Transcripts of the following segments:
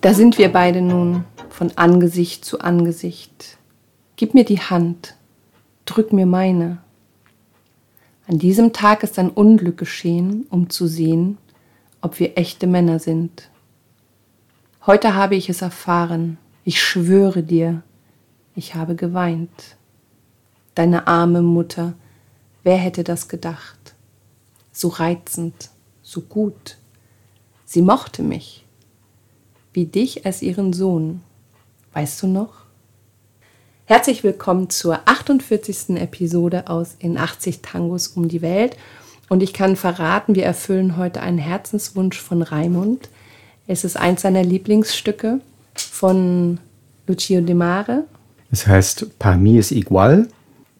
Da sind wir beide nun von Angesicht zu Angesicht. Gib mir die Hand, drück mir meine. An diesem Tag ist ein Unglück geschehen, um zu sehen, ob wir echte Männer sind. Heute habe ich es erfahren, ich schwöre dir, ich habe geweint. Deine arme Mutter, wer hätte das gedacht? So reizend, so gut. Sie mochte mich, wie dich als ihren Sohn. Weißt du noch? Herzlich willkommen zur 48. Episode aus In 80 Tangos um die Welt. Und ich kann verraten, wir erfüllen heute einen Herzenswunsch von Raimund. Es ist eins seiner Lieblingsstücke von Lucio de Mare. Es heißt Par mi es igual.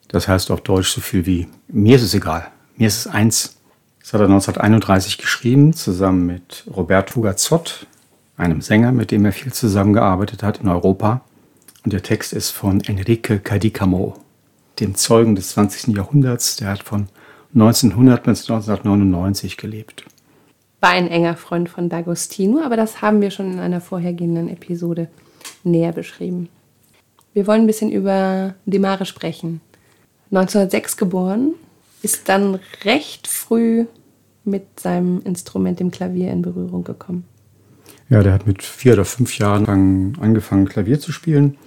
Das heißt auf Deutsch so viel wie mir ist es egal. Mir ist es eins. Das hat er 1931 geschrieben, zusammen mit Roberto Fugazzot, einem Sänger, mit dem er viel zusammengearbeitet hat in Europa. Und der Text ist von Enrique Cadicamo, dem Zeugen des 20. Jahrhunderts. Der hat von 1900 bis 1999 gelebt. War ein enger Freund von D'Agostino, aber das haben wir schon in einer vorhergehenden Episode näher beschrieben. Wir wollen ein bisschen über Demare sprechen. 1906 geboren, ist dann recht früh mit seinem Instrument, dem Klavier, in Berührung gekommen. Ja, der hat mit vier oder fünf Jahren angefangen, Klavier zu spielen.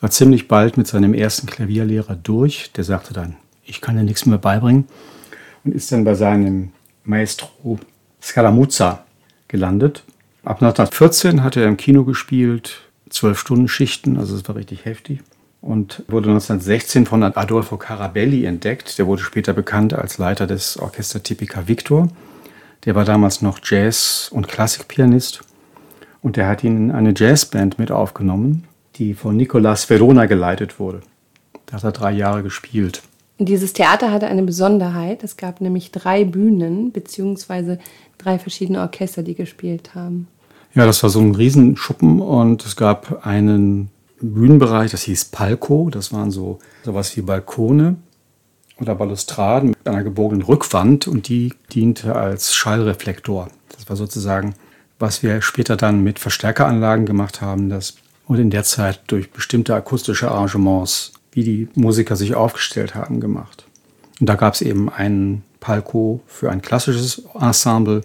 War ziemlich bald mit seinem ersten Klavierlehrer durch. Der sagte dann, ich kann dir nichts mehr beibringen. Und ist dann bei seinem Maestro Scaramuzza gelandet. Ab 1914 hat er im Kino gespielt, zwölf Stunden Schichten, also es war richtig heftig. Und wurde 1916 von Adolfo Carabelli entdeckt. Der wurde später bekannt als Leiter des Orchester Tipica Victor. Der war damals noch Jazz- und Klassikpianist. Und der hat ihn in eine Jazzband mit aufgenommen, die von Nicolas Verona geleitet wurde. Da hat er drei Jahre gespielt. Dieses Theater hatte eine Besonderheit. Es gab nämlich drei Bühnen beziehungsweise drei verschiedene Orchester, die gespielt haben. Ja, das war so ein Riesenschuppen und es gab einen Bühnenbereich, das hieß Palco. Das waren so sowas wie Balkone oder Balustraden mit einer gebogenen Rückwand und die diente als Schallreflektor. Das war sozusagen, was wir später dann mit Verstärkeranlagen gemacht haben, das und in der Zeit durch bestimmte akustische Arrangements, wie die Musiker sich aufgestellt haben, gemacht. Und da gab es eben einen Palco für ein klassisches Ensemble,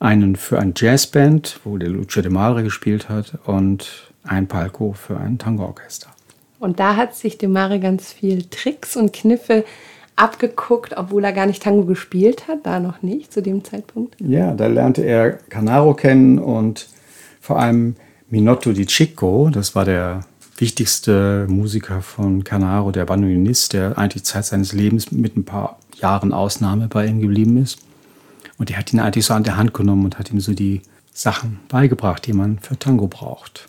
einen für ein Jazzband, wo der Lucio de Mare gespielt hat, und ein Palco für ein Tangoorchester. Und da hat sich de Mare ganz viel Tricks und Kniffe abgeguckt, obwohl er gar nicht Tango gespielt hat, da noch nicht zu dem Zeitpunkt. Ja, da lernte er Canaro kennen und vor allem Minotto di Cicco, das war der wichtigste Musiker von Canaro, der Bandoneonist, der eigentlich Zeit seines Lebens mit ein paar Jahren Ausnahme bei ihm geblieben ist. Und der hat ihn eigentlich so an der Hand genommen und hat ihm so die Sachen beigebracht, die man für Tango braucht.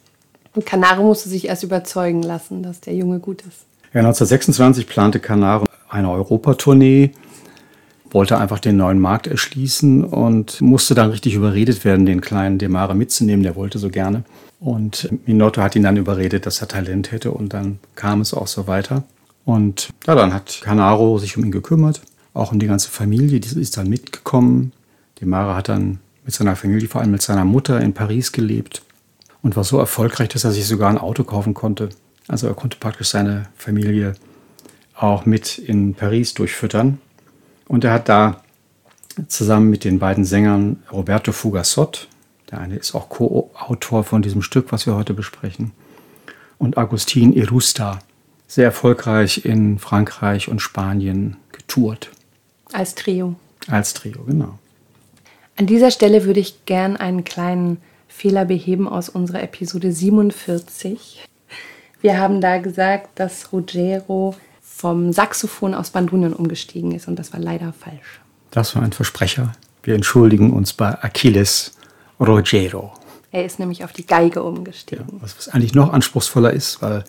Und Canaro musste sich erst überzeugen lassen, dass der Junge gut ist. Ja, 1926 plante Canaro eine Europatournee, wollte einfach den neuen Markt erschließen und musste dann richtig überredet werden, den kleinen Demare mitzunehmen. Der wollte so gerne. Und Minotto hat ihn dann überredet, dass er Talent hätte und dann kam es auch so weiter. Und ja, dann hat Canaro sich um ihn gekümmert, auch um die ganze Familie, die ist dann mitgekommen. Demare hat dann mit seiner Familie, vor allem mit seiner Mutter in Paris gelebt und war so erfolgreich, dass er sich sogar ein Auto kaufen konnte. Also er konnte praktisch seine Familie auch mit in Paris durchfüttern. Und er hat da zusammen mit den beiden Sängern Roberto Fugassot, der eine ist auch Co-Autor von diesem Stück, was wir heute besprechen, und Agustin Irusta, sehr erfolgreich in Frankreich und Spanien getourt. Als Trio. Als Trio, genau. An dieser Stelle würde ich gern einen kleinen Fehler beheben aus unserer Episode 47. Wir haben da gesagt, dass Ruggiero vom Saxophon aus Bandunien umgestiegen ist und das war leider falsch. Das war ein Versprecher. Wir entschuldigen uns bei Achilles Ruggiero. Er ist nämlich auf die Geige umgestiegen. Ja, was, was eigentlich noch anspruchsvoller ist, weil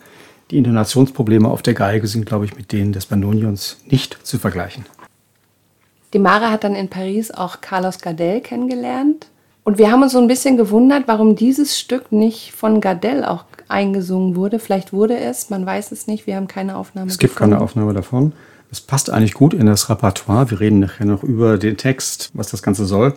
die Intonationsprobleme auf der Geige sind, glaube ich, mit denen des Bandonions nicht zu vergleichen. Die Mara hat dann in Paris auch Carlos Gardel kennengelernt. Und wir haben uns so ein bisschen gewundert, warum dieses Stück nicht von Gardel auch eingesungen wurde. Vielleicht wurde es, man weiß es nicht, wir haben keine Aufnahme. Es gibt gefunden. keine Aufnahme davon. Es passt eigentlich gut in das Repertoire. Wir reden nachher noch über den Text, was das Ganze soll.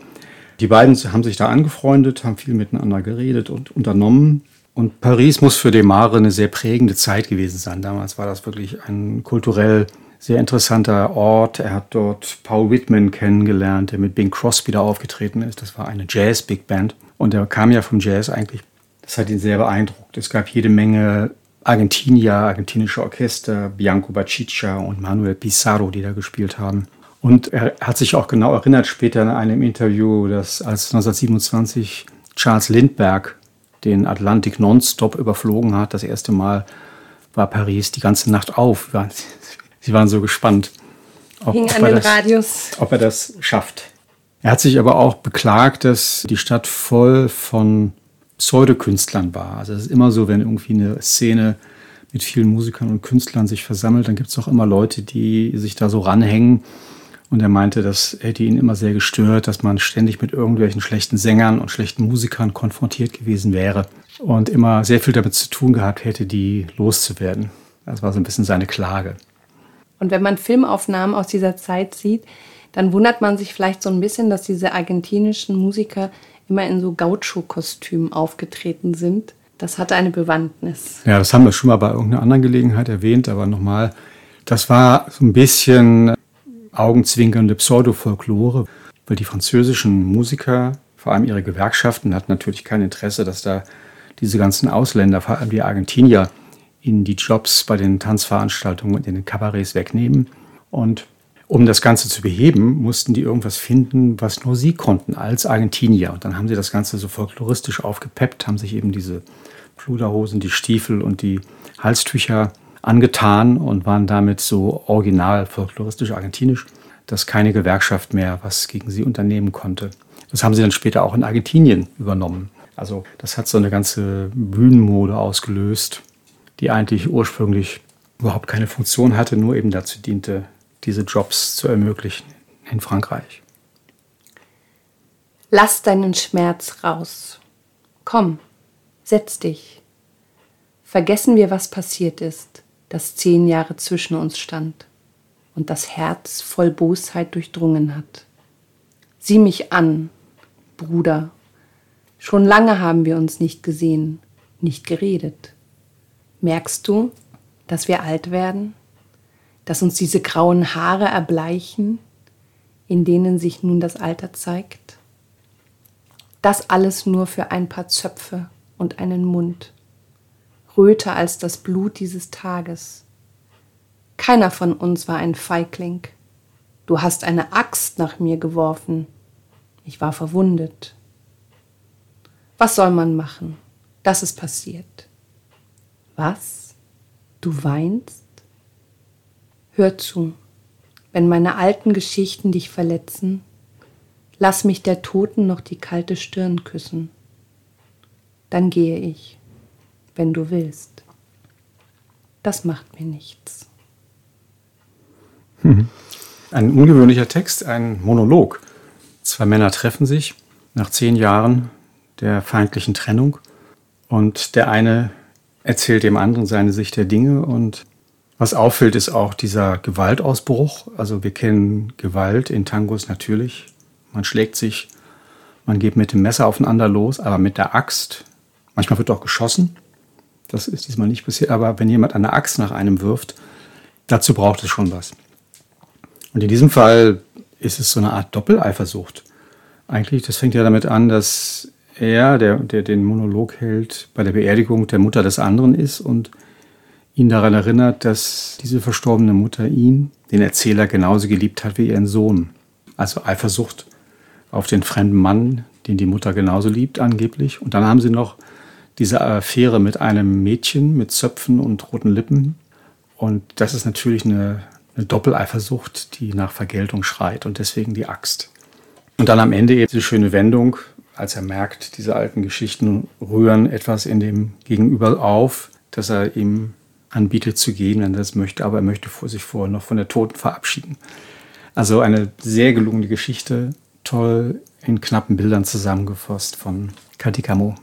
Die beiden haben sich da angefreundet, haben viel miteinander geredet und unternommen. Und Paris muss für Demare eine sehr prägende Zeit gewesen sein. Damals war das wirklich ein kulturell sehr interessanter Ort. Er hat dort Paul Whitman kennengelernt, der mit Bing Crosby da aufgetreten ist. Das war eine Jazz-Big Band. Und er kam ja vom Jazz eigentlich. Das hat ihn sehr beeindruckt. Es gab jede Menge Argentinier, argentinische Orchester, Bianco Bacicia und Manuel Pizarro, die da gespielt haben. Und er hat sich auch genau erinnert später in einem Interview, dass als 1927 Charles Lindbergh den Atlantik nonstop überflogen hat, das erste Mal war Paris die ganze Nacht auf. Sie waren so gespannt, ob, ob, er das, ob er das schafft. Er hat sich aber auch beklagt, dass die Stadt voll von Pseudokünstlern war. Also es ist immer so, wenn irgendwie eine Szene mit vielen Musikern und Künstlern sich versammelt, dann gibt es auch immer Leute, die sich da so ranhängen. Und er meinte, das hätte ihn immer sehr gestört, dass man ständig mit irgendwelchen schlechten Sängern und schlechten Musikern konfrontiert gewesen wäre und immer sehr viel damit zu tun gehabt hätte, die loszuwerden. Das war so ein bisschen seine Klage. Und wenn man Filmaufnahmen aus dieser Zeit sieht, dann wundert man sich vielleicht so ein bisschen, dass diese argentinischen Musiker immer in so Gaucho-Kostümen aufgetreten sind. Das hatte eine Bewandtnis. Ja, das haben wir schon mal bei irgendeiner anderen Gelegenheit erwähnt, aber nochmal, das war so ein bisschen augenzwinkernde Pseudo-Folklore, weil die französischen Musiker, vor allem ihre Gewerkschaften, hatten natürlich kein Interesse, dass da diese ganzen Ausländer, vor allem die Argentinier, ihnen die Jobs bei den Tanzveranstaltungen und in den Kabarets wegnehmen. Und um das Ganze zu beheben, mussten die irgendwas finden, was nur sie konnten als Argentinier. Und dann haben sie das Ganze so folkloristisch aufgepeppt, haben sich eben diese Pluderhosen, die Stiefel und die Halstücher angetan und waren damit so original folkloristisch argentinisch, dass keine Gewerkschaft mehr was gegen sie unternehmen konnte. Das haben sie dann später auch in Argentinien übernommen. Also das hat so eine ganze Bühnenmode ausgelöst, die eigentlich ursprünglich überhaupt keine Funktion hatte, nur eben dazu diente, diese Jobs zu ermöglichen in Frankreich. Lass deinen Schmerz raus. Komm, setz dich. Vergessen wir, was passiert ist, das zehn Jahre zwischen uns stand und das Herz voll Bosheit durchdrungen hat. Sieh mich an, Bruder. Schon lange haben wir uns nicht gesehen, nicht geredet. Merkst du, dass wir alt werden? Dass uns diese grauen Haare erbleichen, in denen sich nun das Alter zeigt? Das alles nur für ein paar Zöpfe und einen Mund, röter als das Blut dieses Tages. Keiner von uns war ein Feigling. Du hast eine Axt nach mir geworfen. Ich war verwundet. Was soll man machen? Das ist passiert. Was? Du weinst? Hör zu, wenn meine alten Geschichten dich verletzen, lass mich der Toten noch die kalte Stirn küssen. Dann gehe ich, wenn du willst. Das macht mir nichts. Hm. Ein ungewöhnlicher Text, ein Monolog. Zwei Männer treffen sich nach zehn Jahren der feindlichen Trennung und der eine erzählt dem anderen seine Sicht der Dinge und was auffällt, ist auch dieser Gewaltausbruch. Also wir kennen Gewalt in Tangos natürlich. Man schlägt sich, man geht mit dem Messer aufeinander los, aber mit der Axt. Manchmal wird auch geschossen. Das ist diesmal nicht passiert. Aber wenn jemand eine Axt nach einem wirft, dazu braucht es schon was. Und in diesem Fall ist es so eine Art Doppeleifersucht. Eigentlich, das fängt ja damit an, dass er, der, der den Monolog hält, bei der Beerdigung der Mutter des anderen ist und ihn daran erinnert, dass diese verstorbene Mutter ihn, den Erzähler, genauso geliebt hat wie ihren Sohn. Also Eifersucht auf den fremden Mann, den die Mutter genauso liebt angeblich. Und dann haben sie noch diese Affäre mit einem Mädchen mit Zöpfen und roten Lippen. Und das ist natürlich eine, eine Doppeleifersucht, die nach Vergeltung schreit und deswegen die Axt. Und dann am Ende eben diese schöne Wendung, als er merkt, diese alten Geschichten rühren etwas in dem Gegenüber auf, dass er ihm anbietet zu gehen, wenn er das möchte, aber er möchte vor sich vorher noch von der Toten verabschieden. Also eine sehr gelungene Geschichte, toll in knappen Bildern zusammengefasst von Katikamo.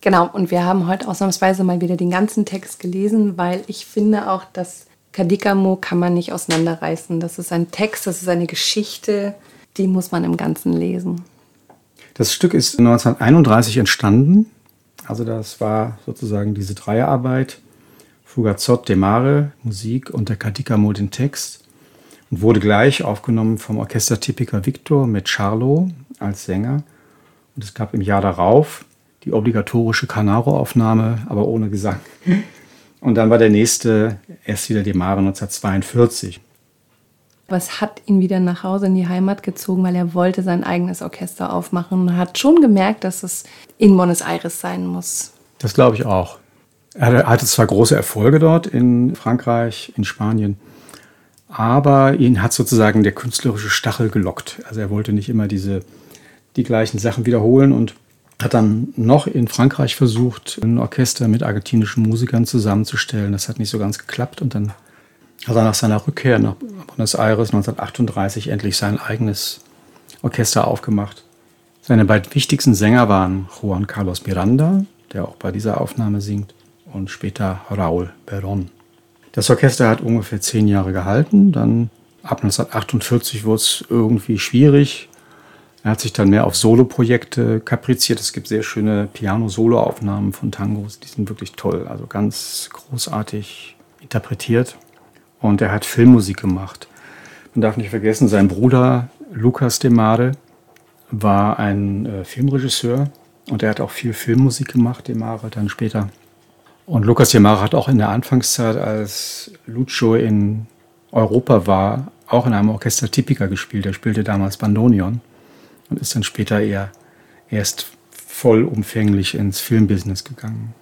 Genau, und wir haben heute ausnahmsweise mal wieder den ganzen Text gelesen, weil ich finde auch, dass Kadikamo kann man nicht auseinanderreißen. Das ist ein Text, das ist eine Geschichte, die muss man im Ganzen lesen. Das Stück ist 1931 entstanden. Also das war sozusagen diese Dreierarbeit. Fugazot de Mare, Musik und der Katikamo den Text. Und wurde gleich aufgenommen vom Orchester Typica Victor mit Charlo als Sänger. Und es gab im Jahr darauf die obligatorische Canaro-Aufnahme, aber ohne Gesang. Und dann war der nächste erst wieder de Mare 1942. Was hat ihn wieder nach Hause in die Heimat gezogen, weil er wollte sein eigenes Orchester aufmachen und hat schon gemerkt, dass es in Buenos Aires sein muss. Das glaube ich auch. Er hatte zwar große Erfolge dort in Frankreich, in Spanien, aber ihn hat sozusagen der künstlerische Stachel gelockt. Also er wollte nicht immer diese, die gleichen Sachen wiederholen und hat dann noch in Frankreich versucht, ein Orchester mit argentinischen Musikern zusammenzustellen. Das hat nicht so ganz geklappt und dann hat er nach seiner Rückkehr nach Buenos Aires 1938 endlich sein eigenes Orchester aufgemacht. Seine beiden wichtigsten Sänger waren Juan Carlos Miranda, der auch bei dieser Aufnahme singt, und später Raúl Perón. Das Orchester hat ungefähr zehn Jahre gehalten. Dann ab 1948 wurde es irgendwie schwierig. Er hat sich dann mehr auf Soloprojekte kapriziert. Es gibt sehr schöne Piano-Solo-Aufnahmen von Tangos. Die sind wirklich toll, also ganz großartig interpretiert. Und er hat Filmmusik gemacht. Man darf nicht vergessen, sein Bruder Lucas de Mare war ein äh, Filmregisseur und er hat auch viel Filmmusik gemacht, de Mare dann später. Und Lucas de Mare hat auch in der Anfangszeit, als Lucio in Europa war, auch in einem Orchester Typica gespielt. Er spielte damals Bandonion und ist dann später eher erst vollumfänglich ins Filmbusiness gegangen.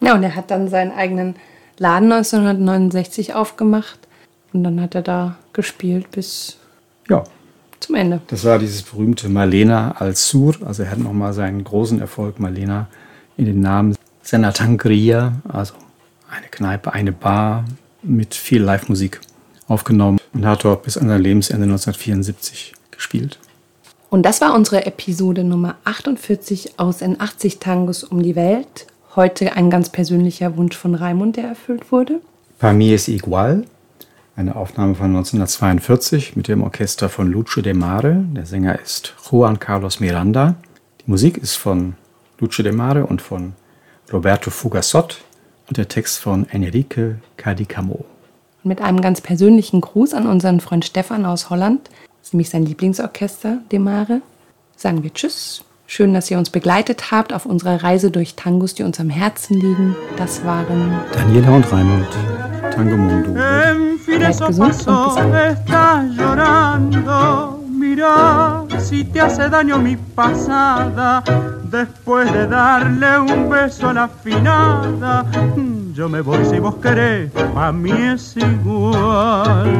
Ja, und er hat dann seinen eigenen Laden 1969 aufgemacht und dann hat er da gespielt bis ja. zum Ende. Das war dieses berühmte Malena als Sur, also er hat nochmal seinen großen Erfolg Malena in den Namen seiner Tangria, also eine Kneipe, eine Bar mit viel Live-Musik aufgenommen und hat dort bis an sein Lebensende 1974 gespielt. Und das war unsere Episode Nummer 48 aus N80 Tangos um die Welt. Heute ein ganz persönlicher Wunsch von Raimund, der erfüllt wurde. Para mí es igual. Eine Aufnahme von 1942 mit dem Orchester von Lucio de Mare. Der Sänger ist Juan Carlos Miranda. Die Musik ist von Lucio de Mare und von Roberto Fugasot und der Text von Enrique Cadicamo. Mit einem ganz persönlichen Gruß an unseren Freund Stefan aus Holland, das ist nämlich sein Lieblingsorchester, De Mare, sagen wir Tschüss Schön, dass ihr uns begleitet habt auf unserer Reise durch Tangos, die uns am Herzen liegen. Das waren Daniela und Raimund. Tango Mundo. Bleibt gesund und bis Mira si te hace daño mi pasada después de darle un beso a la afinada. Yo me voy si vos querés, a mí es igual.